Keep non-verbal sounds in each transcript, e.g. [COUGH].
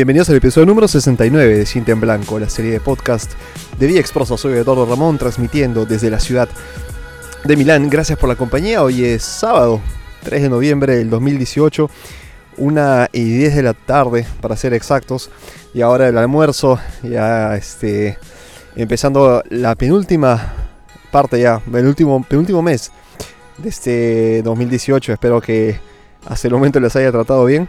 bienvenidos al episodio número 69 de Cinta en Blanco, la serie de podcast de Vía Exprosa. Soy Eduardo Ramón, transmitiendo desde la ciudad de Milán. Gracias por la compañía. Hoy es sábado, 3 de noviembre del 2018, una y 10 de la tarde, para ser exactos. Y ahora el almuerzo, ya este, empezando la penúltima parte ya, el último, penúltimo mes de este 2018. Espero que hasta el momento les haya tratado bien.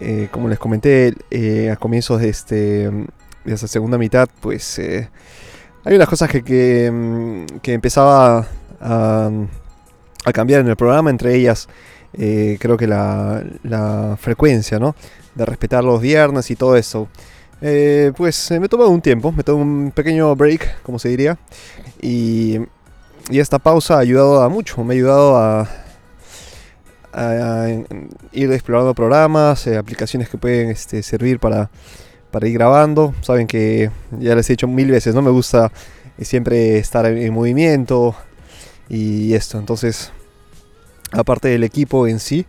Eh, como les comenté eh, a comienzos de, este, de esta segunda mitad, pues eh, hay unas cosas que, que, mm, empezaba a, cambiar en el programa, entre ellas creo que la, frecuencia, ¿no? De respetar los viernes y todo eso. pues me tomado un tiempo, me tomé un pequeño break, como se diría, y, y esta pausa ha ayudado a mucho, me ha ayudado a, ir explorando programas, eh, aplicaciones que pueden este, servir para, para, ir grabando. Saben que ya les he dicho mil veces, no me gusta eh, siempre estar en, movimiento y esto. Entonces, aparte del equipo en sí,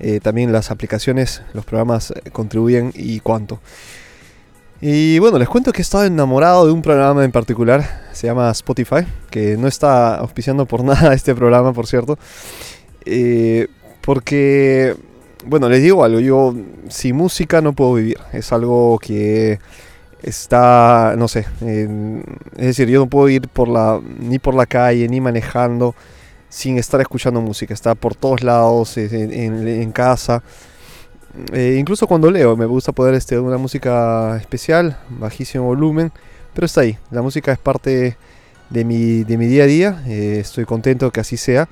eh, también las aplicaciones, los programas contribuyen y cuánto. Y bueno, les cuento que he estado enamorado de un programa en particular, se llama Spotify, que no está auspiciando por [LAUGHS] nada este programa, por cierto. Porque, bueno, les digo algo, yo sin música no puedo vivir. Es algo que está, no sé, es decir, yo no puedo ir por la, ni por la calle, ni manejando sin estar escuchando música. Está por todos lados, en, casa. Eh, incluso cuando leo, me gusta poder este, una música especial, bajísimo volumen, pero está ahí. La música es parte de mi, de mi día a día. Eh, estoy contento que así sea.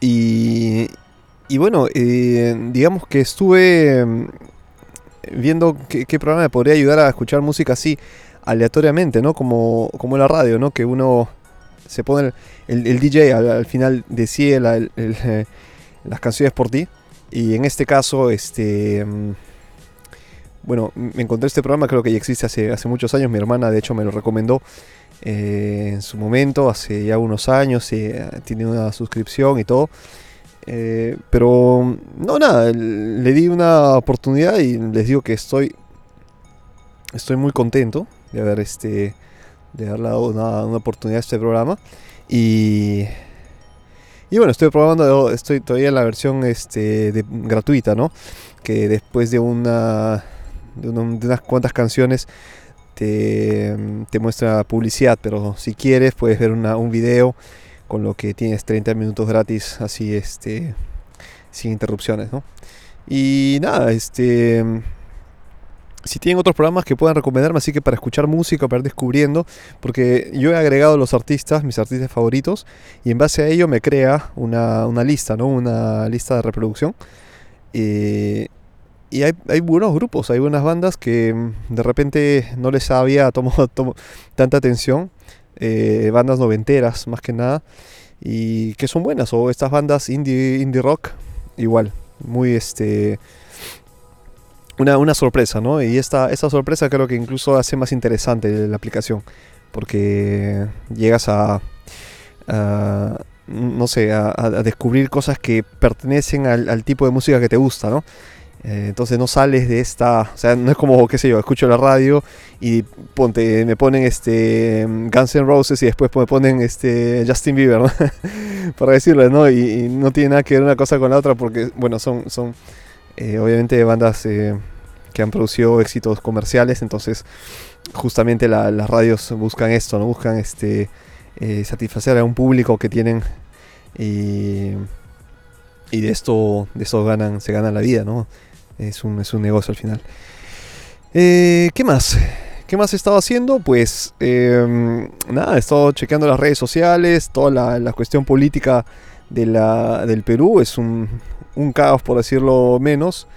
Y, bueno, eh, digamos que estuve mm, viendo qué, programa me podría ayudar a escuchar música así aleatoriamente, ¿no? Como, como la radio, ¿no? Que uno se pone el, DJ al, final decide [LAUGHS] las canciones por ti. Y en este caso, este... Mm, bueno, me encontré este programa, creo que ya existe hace, hace muchos años. Mi hermana, de hecho, me lo recomendó eh, en su momento, hace ya unos años, tiene una suscripción y todo. Eh, pero no, nada, le di una oportunidad y les digo que estoy, estoy muy contento de haber, este, de haber dado una, oportunidad a este programa. Y, y bueno, estoy probando, estoy todavía en la versión este, gratuita, ¿no? Que después de una, de, de unas cuantas canciones te, muestra publicidad, pero si quieres puedes ver un video con lo que tienes 30 minutos gratis así este sin interrupciones, Y nada, este si tienen otros programas que puedan recomendarme, así que para escuchar música, para ir descubriendo, porque yo he agregado los artistas, mis artistas favoritos, y en base a ello me crea una, lista, ¿no? Una lista de reproducción. Eh, y hay, buenos grupos, hay buenas bandas que mm, de repente no les había tomado, [LAUGHS] tanta atención. Eh, bandas noventeras más que nada. Y que son buenas. O estas bandas indie, indie rock. Igual. Muy este. Una, una sorpresa, ¿no? Y esta, esta sorpresa creo que incluso hace más interesante la aplicación. Porque llegas a, no sé, a, descubrir cosas que pertenecen al, tipo de música que te gusta, ¿no? Eh, entonces no sales de esta, o sea, no es como, qué sé yo, escucho la radio y ponte, me ponen este Guns N' Roses y después me ponen este Justin Bieber, ¿no? [LAUGHS] para decirlo, ¿no? Y, no tiene nada que ver una cosa con la otra porque, bueno, son, son eh, obviamente bandas eh, que han producido éxitos comerciales, entonces justamente las radios buscan esto, ¿no? Buscan este satisfacer a un público que tienen y de esto, de esto ganan, se gana la vida, ¿no? Es un, es un negocio al final. Eh, ¿Qué más? ¿Qué más he estado haciendo? Pues em, nada, he estado chequeando las redes sociales, toda la, cuestión política de la, del Perú. Es un, un caos, por decirlo menos.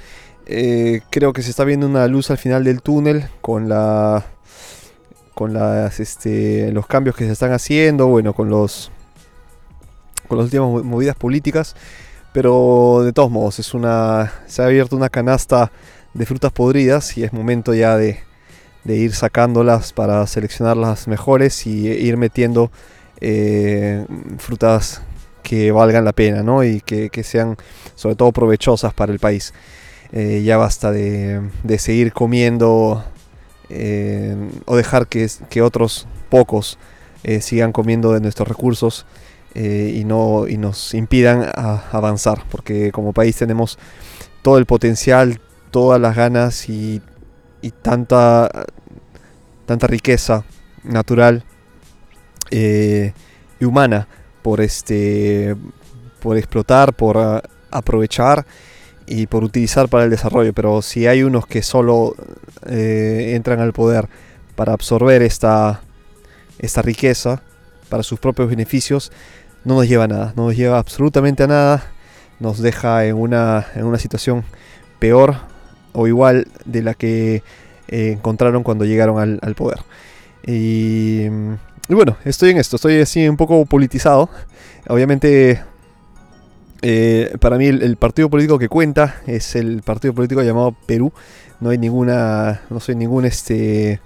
Eh, creo que se está viendo una luz al final del túnel con la con las este, los cambios que se están haciendo, bueno, con los con las últimas movidas políticas. Pero de todos modos, es una, se ha abierto una canasta de frutas podridas y es momento ya de, ir sacándolas para seleccionar las mejores y ir metiendo eh, frutas que valgan la pena ¿no? y que, sean sobre todo provechosas para el país. eh, ya basta de, seguir comiendo o dejar que, que, otros pocos sigan comiendo de nuestros recursos y, no, y nos impidan avanzar, porque como país tenemos todo el potencial, todas las ganas y, y tanta, tanta riqueza natural y humana por este por explotar, por ah, aprovechar y por utilizar para el desarrollo. Pero si hay unos que solo eh, entran al poder para absorber esta, esta riqueza para sus propios beneficios, no nos lleva a nada, no nos lleva absolutamente a nada, nos deja en una, en una situación peor o igual de la que eh, encontraron cuando llegaron al, poder. Y, y, bueno, estoy en esto, estoy así un poco politizado. Obviamente eh, para mí el, partido político que cuenta es el partido político llamado Perú. No hay ninguna, no soy ningún este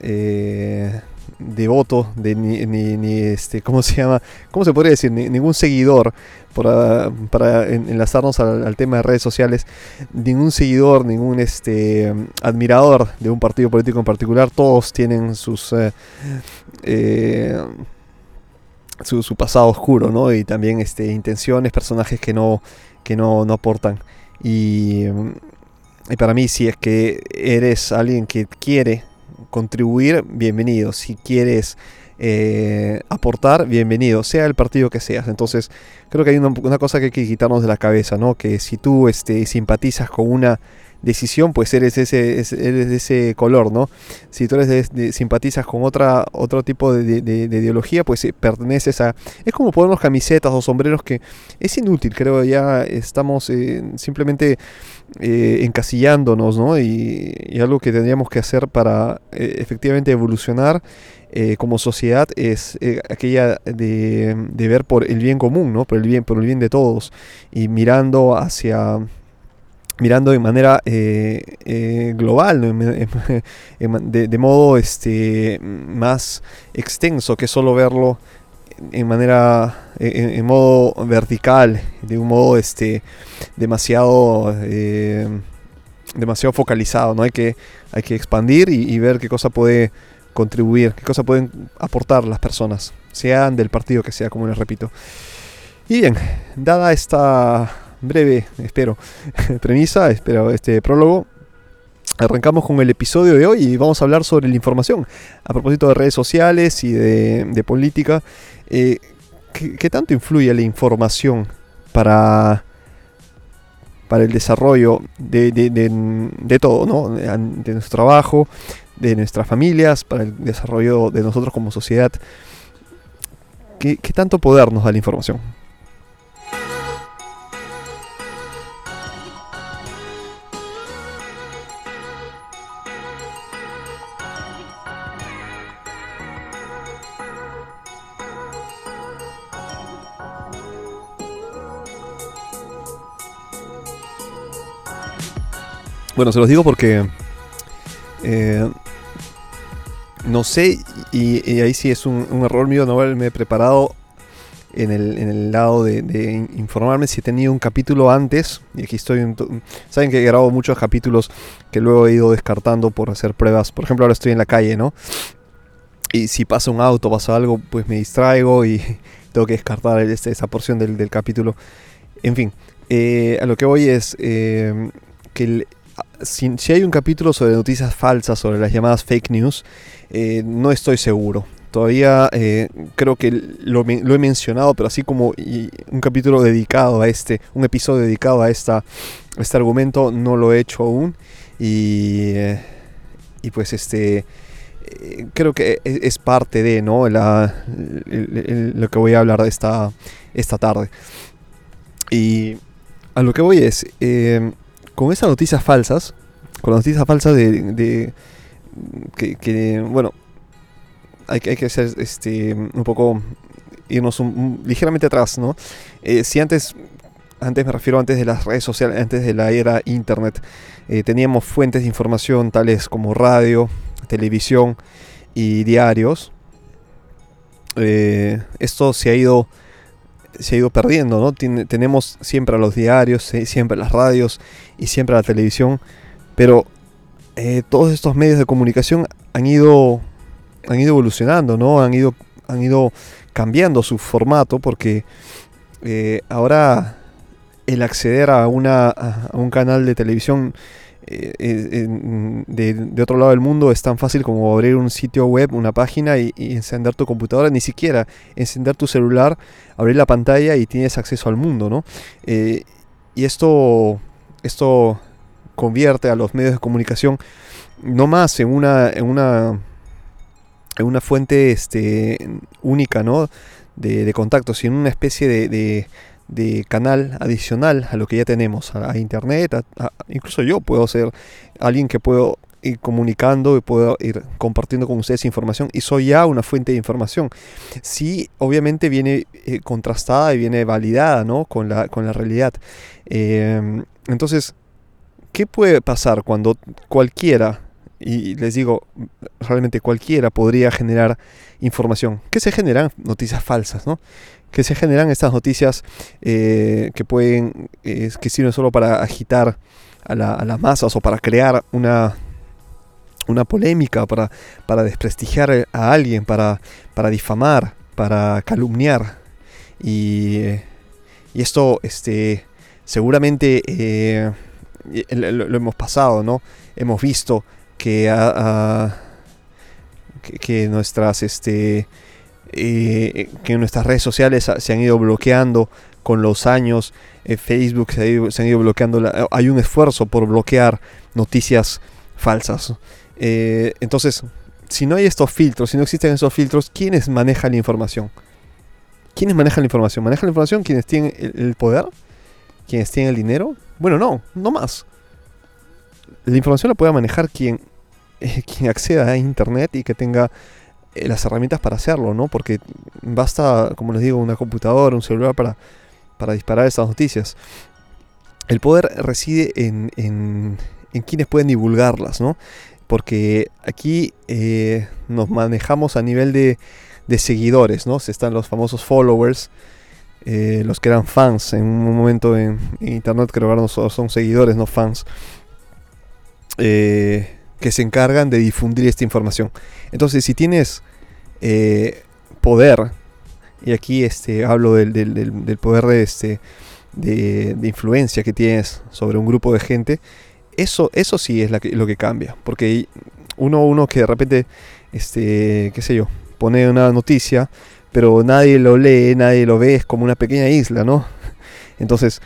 eh, devoto de ni, este, ¿cómo se llama? ¿Cómo se podría decir? ningún seguidor para, enlazarnos al, tema de redes sociales. Ningún seguidor, ningún este admirador de un partido político en particular. Todos tienen sus eh, su, pasado oscuro, ¿no? Y también este, intenciones, personajes que no, que no, aportan. Y, y, para mí, si es que eres alguien que quiere contribuir, bienvenido. Si quieres eh, aportar, bienvenido, sea el partido que seas. Entonces, creo que hay una, cosa que hay que quitarnos de la cabeza, ¿no? Que si tú este, simpatizas con una decisión, pues eres ese, eres de ese color, ¿no? Si tú eres de, simpatizas con otra, otro tipo de, ideología, pues eh, perteneces a... Es como ponernos camisetas o sombreros que es inútil, creo, ya estamos eh, simplemente encasillándonos, ¿no? Y, algo que tendríamos que hacer para efectivamente evolucionar como sociedad es aquella de, de, ver por el bien común, ¿no? Por el bien, por el bien de todos y mirando hacia mirando de manera eh, eh, global, [LAUGHS] de, modo este, más extenso que solo verlo en manera, en, modo vertical, de un modo este, demasiado, eh, demasiado focalizado. ¿no? Hay, que, hay que expandir y, ver qué cosa puede contribuir, qué cosa pueden aportar las personas, sean del partido que sea, como les repito. Y bien, dada esta breve, espero, [LAUGHS] premisa, espero, este prólogo. Arrancamos con el episodio de hoy y vamos a hablar sobre la información. A propósito de redes sociales y de, política, eh, ¿qué, tanto influye la información para, para el desarrollo de, todo, ¿no? de, nuestro trabajo, de nuestras familias, para el desarrollo de nosotros como sociedad? ¿Qué, qué tanto poder nos da la información? Bueno, se los digo porque eh, no sé, y, ahí sí es un, error mío no haberme preparado en el, lado de, informarme si he tenido un capítulo antes. Y aquí estoy. Saben que he grabado muchos capítulos que luego he ido descartando por hacer pruebas. Por ejemplo, ahora estoy en la calle, ¿no? Y si pasa un auto, pasa algo, pues me distraigo y [LAUGHS] tengo que descartar este, esa porción del, capítulo. En fin, eh, a lo que voy es eh, que el, si, hay un capítulo sobre noticias falsas, sobre las llamadas fake news, eh, no estoy seguro. Todavía eh, creo que lo, he mencionado, pero así como un capítulo dedicado a este, un episodio dedicado a, esta, este argumento, no lo he hecho aún. Y, eh, y pues este creo que e, es parte de ¿no? Lo que voy a hablar de esta, esta tarde. Y a lo que voy es, con esas noticias falsas, con las noticias falsas de, que, bueno, hay, hay, que hacer este, un poco, irnos ligeramente atrás, ¿no? Eh, si antes, antes me refiero antes de las redes sociales, antes de la era internet, eh, teníamos fuentes de información tales como radio, televisión y diarios, eh, esto se ha ido se ha ido perdiendo, ¿no? tenemos siempre a los diarios, siempre a las radios y siempre a la televisión, pero eh, todos estos medios de comunicación han ido, han ido evolucionando, ¿no? Han ido, han ido cambiando su formato porque eh, ahora el acceder a, una, a un canal de televisión eh, de, otro lado del mundo es tan fácil como abrir un sitio web, una página y, encender tu computadora, ni siquiera encender tu celular, abrir la pantalla y tienes acceso al mundo, ¿no? y esto, esto convierte a los medios de comunicación no más en una, en una, en una fuente este, única ¿no? de, contacto, sino una especie de, canal adicional a lo que ya tenemos, a, internet, incluso yo puedo ser alguien que puedo ir comunicando y puedo ir compartiendo con ustedes información y soy ya una fuente de información. Sí, obviamente viene eh, contrastada y viene validada ¿no? con, la, con la realidad. Eh, entonces, ¿Qué puede pasar cuando cualquiera, y les digo, realmente cualquiera podría generar información? ¿Qué se generan? Noticias falsas, ¿no? Que se generan estas noticias eh, que pueden, que sirven solo para agitar a, las masas o para crear una, una polémica, para, para desprestigiar a alguien, para, para difamar, para calumniar. Y, y esto, este, seguramente... Eh, lo, hemos pasado, ¿no? Hemos visto que, que, nuestras este eh, que nuestras redes sociales se han ido bloqueando con los años. Eh, Facebook se, han ido bloqueando. hay un esfuerzo por bloquear noticias falsas. Eh, entonces, si no hay estos filtros, si no existen esos filtros, ¿quiénes manejan la información? ¿Quiénes manejan la información? ¿Manejan la información quienes tienen el poder? ¿Quienes tienen el dinero? Bueno, no, no más. La información la puede manejar quien, eh, [LAUGHS] quien acceda a Internet y que tenga eh, las herramientas para hacerlo, ¿no? Porque basta, como les digo, una computadora, un celular para, para disparar esas noticias. El poder reside en, en, quienes pueden divulgarlas, ¿no? Porque aquí eh, nos manejamos a nivel de, de seguidores, ¿no? Están los famosos followers, eh, los que eran fans en un momento en, internet, creo que ahora no son, seguidores, no fans, eh, que se encargan de difundir esta información. Entonces, si tienes eh, poder, y aquí este, hablo del, del, poder de, este, de, influencia que tienes sobre un grupo de gente, eso, eso sí es lo que cambia. Porque uno, uno que de repente, este, qué sé yo, pone una noticia pero nadie lo lee, nadie lo ve, es como una pequeña isla, ¿no? [LAUGHS] Entonces,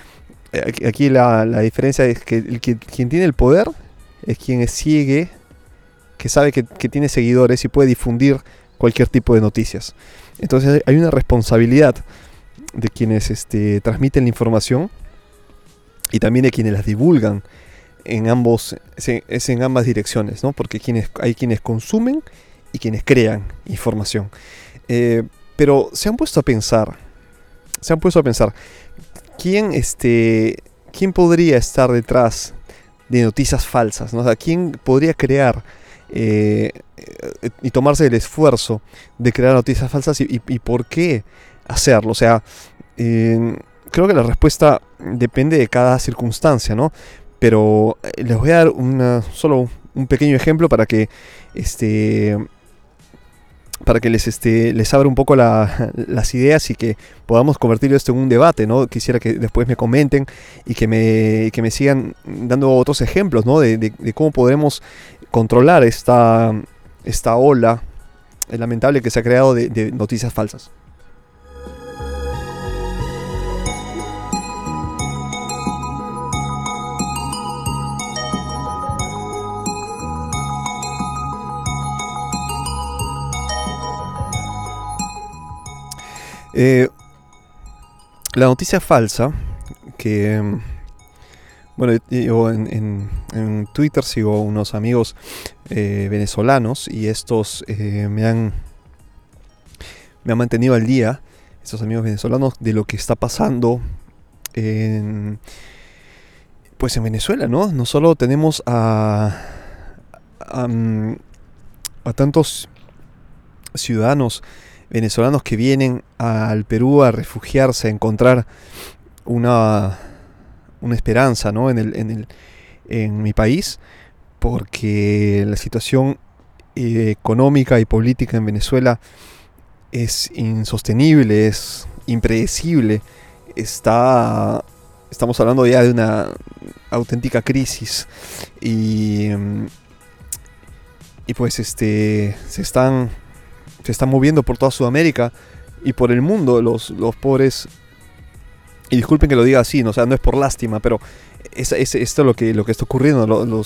eh, aquí la, diferencia es que, el, quien tiene el poder es quien sigue, que sabe que, tiene seguidores y puede difundir cualquier tipo de noticias. Entonces hay una responsabilidad de quienes este, transmiten la información y también de quienes las divulgan en ambos es en ambas direcciones, ¿no? Porque quienes, hay quienes consumen y quienes crean información. Eh, pero se han puesto a pensar, se han puesto a pensar, ¿quién, este, quién podría estar detrás de noticias falsas? ¿no? ¿quién podría crear eh, y tomarse el esfuerzo de crear noticias falsas y, por qué hacerlo? O sea, creo que la respuesta depende de cada circunstancia, ¿no? Pero eh, les voy a dar una, solo un pequeño ejemplo para que este, para que les, este, les abra un poco las ideas y que podamos convertir esto en un debate, ¿no? Quisiera que después me comenten y que me, que me sigan dando otros ejemplos, ¿no? De, cómo podremos controlar esta, esta ola lamentable que se ha creado de noticias falsas. Eh, la noticia falsa, que, bueno, yo en, Twitter sigo unos amigos eh, venezolanos y estos eh, me han me han mantenido al día, estos amigos venezolanos, de lo que está pasando en, pues en Venezuela, ¿no? No solo tenemos a, a, mm, a tantos ciudadanos venezolanos que vienen al Perú a refugiarse, a encontrar una, una esperanza ¿no? en, el, en, el, en mi país, porque la situación eh, económica y política en Venezuela es insostenible, es impredecible, está, estamos hablando ya de una auténtica crisis y, y pues este, se están, se están moviendo por toda Sudamérica y por el mundo los, los pobres y disculpen que lo diga así, ¿no? sea, no es por lástima, pero es, es esto lo que, lo que está ocurriendo.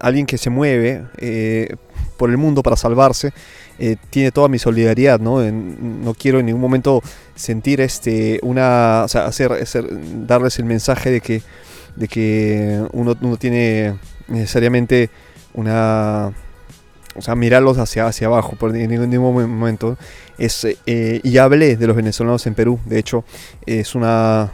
Alguien que se mueve eh, por el mundo para salvarse eh, tiene toda mi solidaridad, ¿no? no quiero en ningún momento sentir este una, o sea, hacer, darles el mensaje de que, de que uno, uno tiene necesariamente una o sea, mirarlos hacia, hacia abajo por en ningún momento. Es, eh, y hablé de los venezolanos en Perú, de hecho, es una...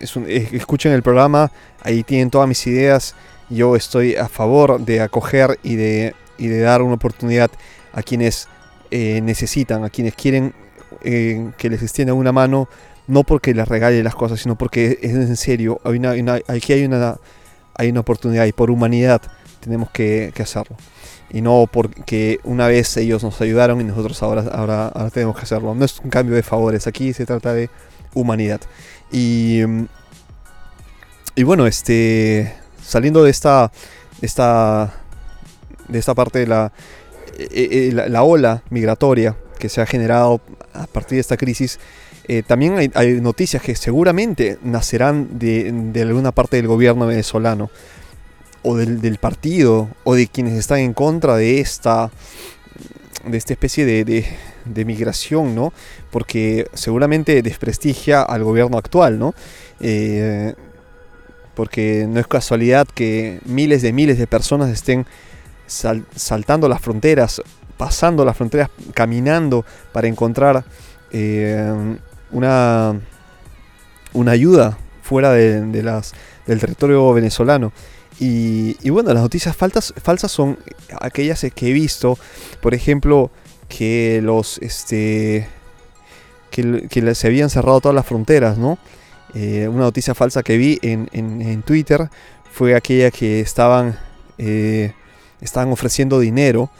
escuchen el programa, ahí tienen todas mis ideas. Yo estoy a favor de acoger y de, y de dar una oportunidad a quienes eh, necesitan, a quienes quieren eh, que les extiendan una mano, no porque les regale las cosas, sino porque es en serio. Hay una, aquí hay una, hay una oportunidad y por humanidad tenemos que hacerlo y no porque una vez ellos nos ayudaron y nosotros ahora, ahora, tenemos que hacerlo. No es un cambio de favores, aquí se trata de humanidad. Y, y bueno, este, saliendo de esta, esta, de esta parte de la, eh, eh, la, ola migratoria que se ha generado a partir de esta crisis, eh, también hay, noticias que seguramente nacerán de alguna parte del gobierno venezolano o del, partido o de quienes están en contra de esta, de esta especie de, de, migración, ¿no? Porque seguramente desprestigia al gobierno actual, ¿no? Eh, porque no es casualidad que miles de miles de personas estén saltando las fronteras, pasando las fronteras, caminando para encontrar eh, una, una ayuda fuera de, las, del territorio venezolano. Y, bueno, las noticias falsas, falsas son aquellas que he visto, por ejemplo, que los este que, se habían cerrado todas las fronteras, ¿no? Eh, una noticia falsa que vi en, Twitter fue aquella que estaban, eh, estaban ofreciendo dinero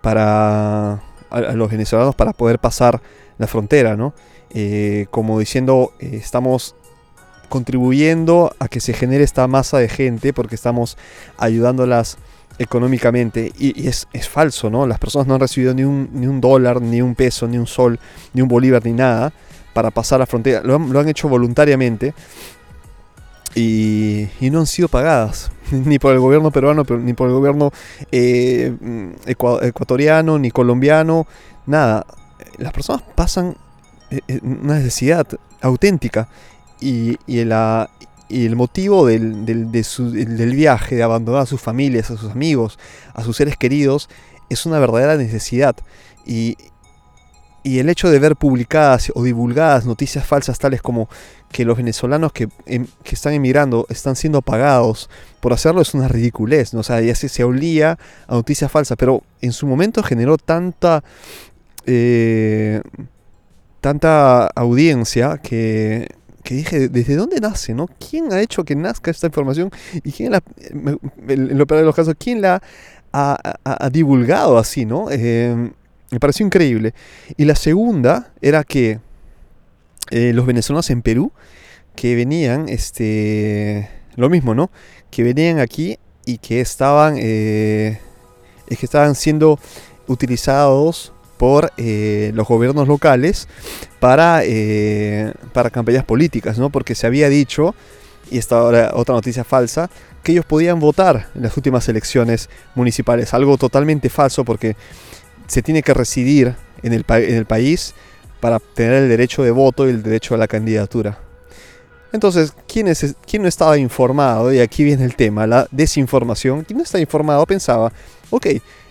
para a, los venezolanos para poder pasar la frontera, ¿no? Eh, como diciendo, estamos contribuyendo a que se genere esta masa de gente porque estamos ayudándolas económicamente y, es, falso, ¿no? Las personas no han recibido ni un, ni un dólar, ni un peso, ni un sol, ni un bolívar, ni nada para pasar la frontera. Lo han, hecho voluntariamente y, no han sido pagadas, [LAUGHS] ni por el gobierno peruano, ni por el gobierno eh, ecuatoriano, ni colombiano, nada. Las personas pasan eh, eh, una necesidad auténtica y, el motivo del, viaje, de abandonar a sus familias, a sus amigos, a sus seres queridos, es una verdadera necesidad. Y, el hecho de ver publicadas o divulgadas noticias falsas tales como que los venezolanos que, em, están emigrando están siendo pagados por hacerlo es una ridiculez, ¿no? o sea, ya se, se olía a noticias falsas, pero en su momento generó tanta... Eh, tanta audiencia que que dije, ¿desde dónde nace? ¿no? ¿Quién ha hecho que nazca esta información? ¿Y quién la, en lo peor de los casos, quién la ha, divulgado así? ¿no? Eh, me pareció increíble. Y la segunda era que eh, los venezolanos en Perú, que venían, este, lo mismo, ¿no? Que venían aquí y que estaban, eh, que estaban siendo utilizados por eh, los gobiernos locales para, eh, para campañas políticas, ¿no? Porque se había dicho, y esta ahora otra noticia falsa, que ellos podían votar en las últimas elecciones municipales. Algo totalmente falso porque se tiene que residir en el, en el país para tener el derecho de voto y el derecho a la candidatura. Entonces, ¿quién, es, ¿quién no estaba informado? Y aquí viene el tema, la desinformación. ¿Quién no está informado pensaba, ok,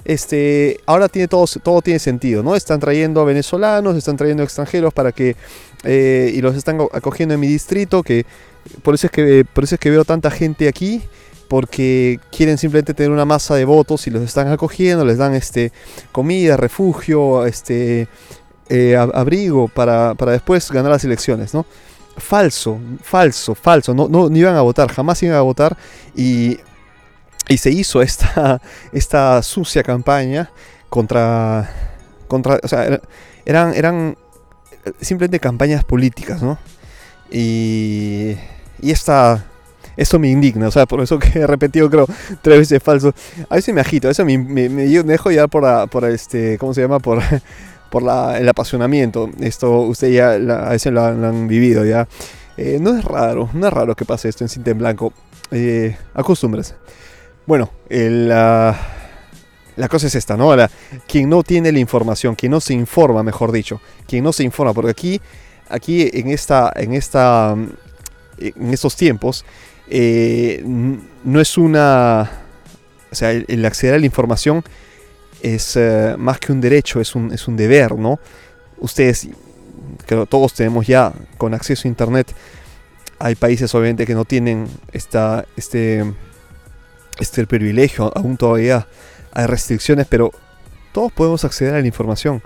este, ahora tiene todo, todo tiene sentido, ¿no? Están trayendo a venezolanos, están trayendo extranjeros para que, eh, y los están acogiendo en mi distrito, que por eso, es que por eso es que veo tanta gente aquí, porque quieren simplemente tener una masa de votos y los están acogiendo, les dan este, comida, refugio, este, eh, abrigo para, después ganar las elecciones, ¿no? Falso, falso, falso, no, no, iban a votar, jamás iban a votar y, y se hizo esta, [LAUGHS] esta sucia campaña contra, contra o sea, eran, eran simplemente campañas políticas, ¿no? Y, y esta, esto me indigna, o sea, por eso que [LAUGHS] he repetido creo tres veces falso. A veces me agito, a veces me, me, dejo ya por, por este, ¿cómo se llama? Por, [LAUGHS] por el apasionamiento. Esto usted ya a veces lo, han vivido ya. Eh, no es raro, no es raro que pase esto en cinta en blanco. Eh. Bueno, la, cosa es esta, ¿no? La, quien no tiene la información, quien no se informa, mejor dicho, quien no se informa, porque aquí, aquí en esta, en esta, en estos tiempos, eh, no es una, o sea, el acceder a la información es eh, más que un derecho, es un, es un deber, ¿no? Ustedes, que todos tenemos ya con acceso a Internet, hay países obviamente que no tienen esta, este, este privilegio, aún todavía hay restricciones, pero todos podemos acceder a la información.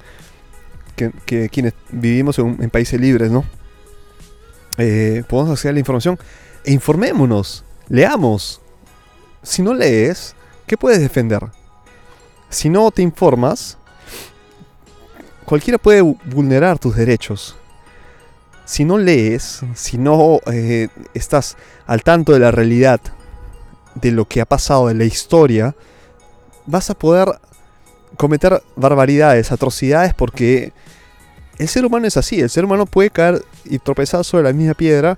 Que, quienes vivimos en, países libres, ¿no? Eh, podemos acceder a la información e informémonos, leamos. Si no lees, ¿qué puedes defender? Si no te informas, cualquiera puede vulnerar tus derechos. Si no lees, si no eh, estás al tanto de la realidad, de lo que ha pasado en la historia, vas a poder cometer barbaridades, atrocidades, porque el ser humano es así, el ser humano puede caer y tropezar sobre la misma piedra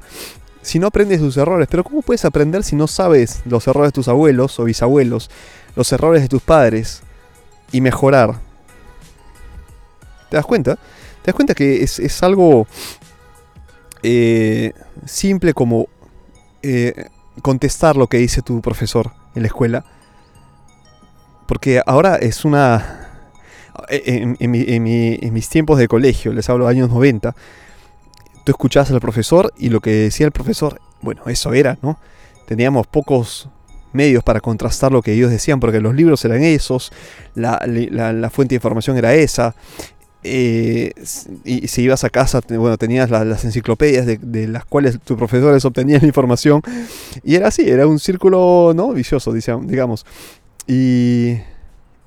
si no aprendes sus errores. Pero ¿cómo puedes aprender si no sabes los errores de tus abuelos o bisabuelos, los errores de tus padres? y mejorar. ¿Te das cuenta? ¿Te das cuenta que es, algo eh, simple como eh, contestar lo que dice tu profesor en la escuela? Porque ahora es una... En, en, mis tiempos de colegio, les hablo de años 90, tú escuchabas al profesor y lo que decía el profesor, bueno, eso era, ¿no? Teníamos pocos medios para contrastar lo que ellos decían, porque los libros eran esos, la, fuente de información era esa. Eh, y si ibas a casa, bueno, tenías las enciclopedias de, las cuales tus profesores obtenían información. Y era así, era un círculo ¿no? vicioso, digamos. Y,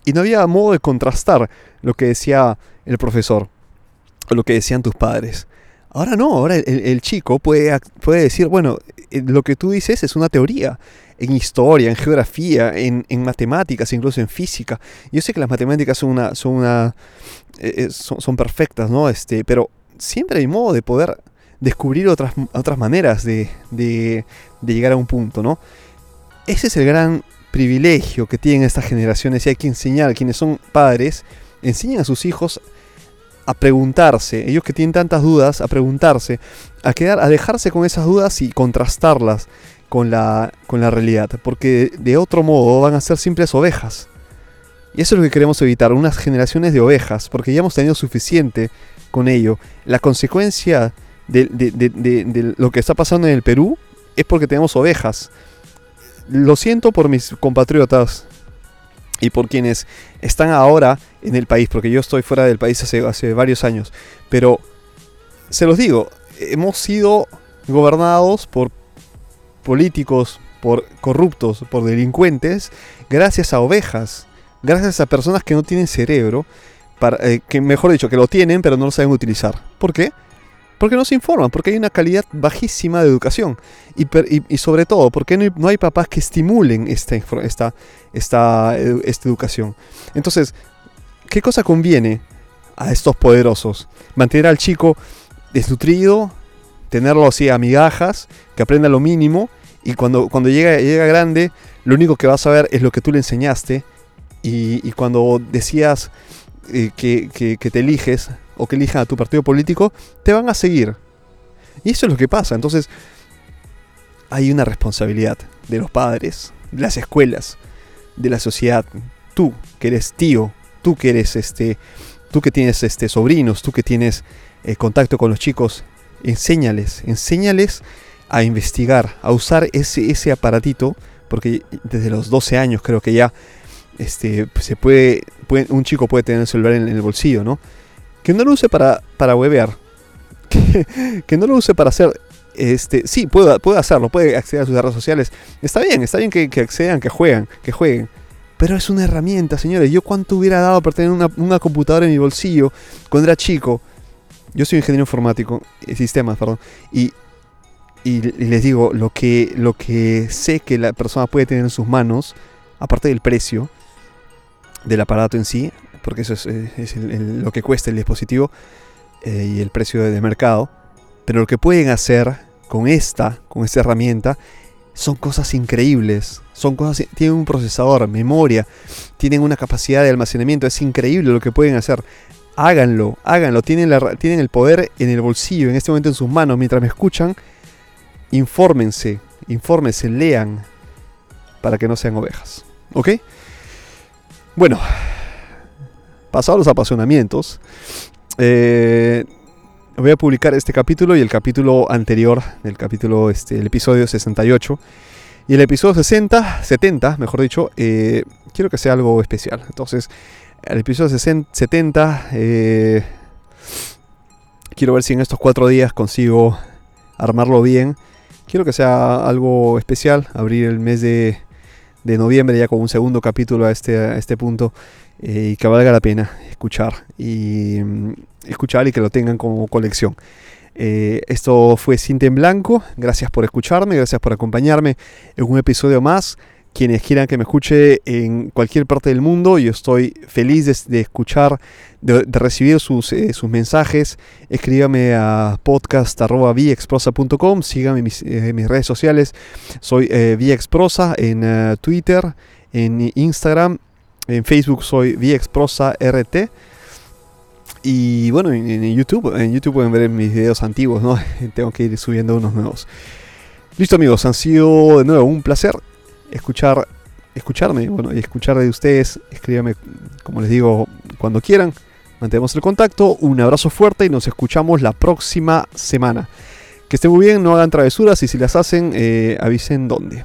y no había modo de contrastar lo que decía el profesor o lo que decían tus padres. Ahora no, ahora el, chico puede, puede decir, bueno, eh, lo que tú dices es una teoría en historia, en geografía, en, matemáticas, incluso en física. Yo sé que las matemáticas son una, son eh, eh, perfectas, ¿no? Este, pero siempre hay modo de poder descubrir otras, otras maneras de, de, de llegar a un punto, ¿no? Ese es el gran privilegio que tienen estas generaciones y hay que enseñar, quienes son padres, enseñan a sus hijos a preguntarse, ellos que tienen tantas dudas, a preguntarse, a quedar, a dejarse con esas dudas y contrastarlas con la, con la realidad, porque de otro modo van a ser simples ovejas. Y eso es lo que queremos evitar, unas generaciones de ovejas, porque ya hemos tenido suficiente con ello. La consecuencia de, de lo que está pasando en el Perú es porque tenemos ovejas. Lo siento por mis compatriotas y por quienes están ahora en el país, porque yo estoy fuera del país hace, varios años. Pero se los digo, hemos sido gobernados por políticos, por corruptos, por delincuentes, gracias a ovejas, gracias a personas que no tienen cerebro, para, eh, que mejor dicho, que lo tienen pero no lo saben utilizar. ¿Por qué? Porque no se informan, porque hay una calidad bajísima de educación. Y, sobre todo, porque no hay, papás que estimulen esta, esta, esta, esta educación. Entonces, ¿qué cosa conviene a estos poderosos? Mantener al chico desnutrido, tenerlo así a migajas, que aprenda lo mínimo, y cuando, cuando llega, llega grande, lo único que va a saber es lo que tú le enseñaste, y, cuando decías eh, que, te eliges, o que elijan a tu partido político, te van a seguir. Y eso es lo que pasa. Entonces, hay una responsabilidad de los padres, de las escuelas, de la sociedad. Tú, que eres tío, tú que eres este, tú que tienes este sobrinos, tú que tienes eh, contacto con los chicos, enséñales, enséñales a investigar, a usar ese, ese aparatito porque desde los 12 años creo que ya este, se puede, un chico puede tener el celular en, el bolsillo, ¿no? Que no lo use para, para webear, [LAUGHS] que, no lo use para hacer este, sí, puede, puede hacerlo, puede acceder a sus redes sociales. Está bien, está bien que, accedan, que jueguen, que jueguen. Pero es una herramienta, señores. Yo cuánto hubiera dado por tener una, computadora en mi bolsillo cuando era chico. Yo soy ingeniero informático, eh, sistemas, perdón. Y, y, les digo, lo que, lo que sé que la persona puede tener en sus manos, aparte del precio del aparato en sí, porque eso es, eh, lo que cuesta el dispositivo eh, y el precio de mercado, pero lo que pueden hacer con esta, con esta herramienta, son cosas increíbles. Son cosas, tienen un procesador, memoria, tienen una capacidad de almacenamiento. Es increíble lo que pueden hacer. Háganlo, háganlo. Tienen, tienen el poder en el bolsillo, en este momento en sus manos. Mientras me escuchan, infórmense, infórmense, lean, para que no sean ovejas. ¿Ok? Bueno, pasados los apasionamientos, eh, voy a publicar este capítulo y el capítulo anterior, el capítulo, este, el episodio 68. Y el episodio 60, 70, mejor dicho, eh, quiero que sea algo especial. Entonces, el episodio 70, eh, quiero ver si en estos cuatro días consigo armarlo bien. Quiero que sea algo especial, abrir el mes de, de noviembre ya con un segundo capítulo a este, a este punto eh, y que valga la pena escuchar y mm, escuchar y que lo tengan como colección. Eh, esto fue Cinta en Blanco. Gracias por escucharme, gracias por acompañarme en un episodio más. Quienes quieran que me escuche en cualquier parte del mundo, yo estoy feliz de, escuchar, de, recibir sus, eh, sus, mensajes. Escríbame a podcast.viexprosa.com, síganme en mis, mis, redes sociales. Soy eh, Viexprosa en Twitter, en Instagram en Facebook soy VXProsaRT. Y bueno, en, YouTube, en YouTube pueden ver mis videos antiguos, ¿no? [LAUGHS] Tengo que ir subiendo unos nuevos. Listo amigos, han sido de nuevo un placer escuchar, escucharme, bueno, y escuchar de ustedes. Escríbanme, como les digo, cuando quieran. Mantenemos el contacto. Un abrazo fuerte y nos escuchamos la próxima semana. Que estén muy bien, no hagan travesuras y si las hacen, eh, avisen dónde.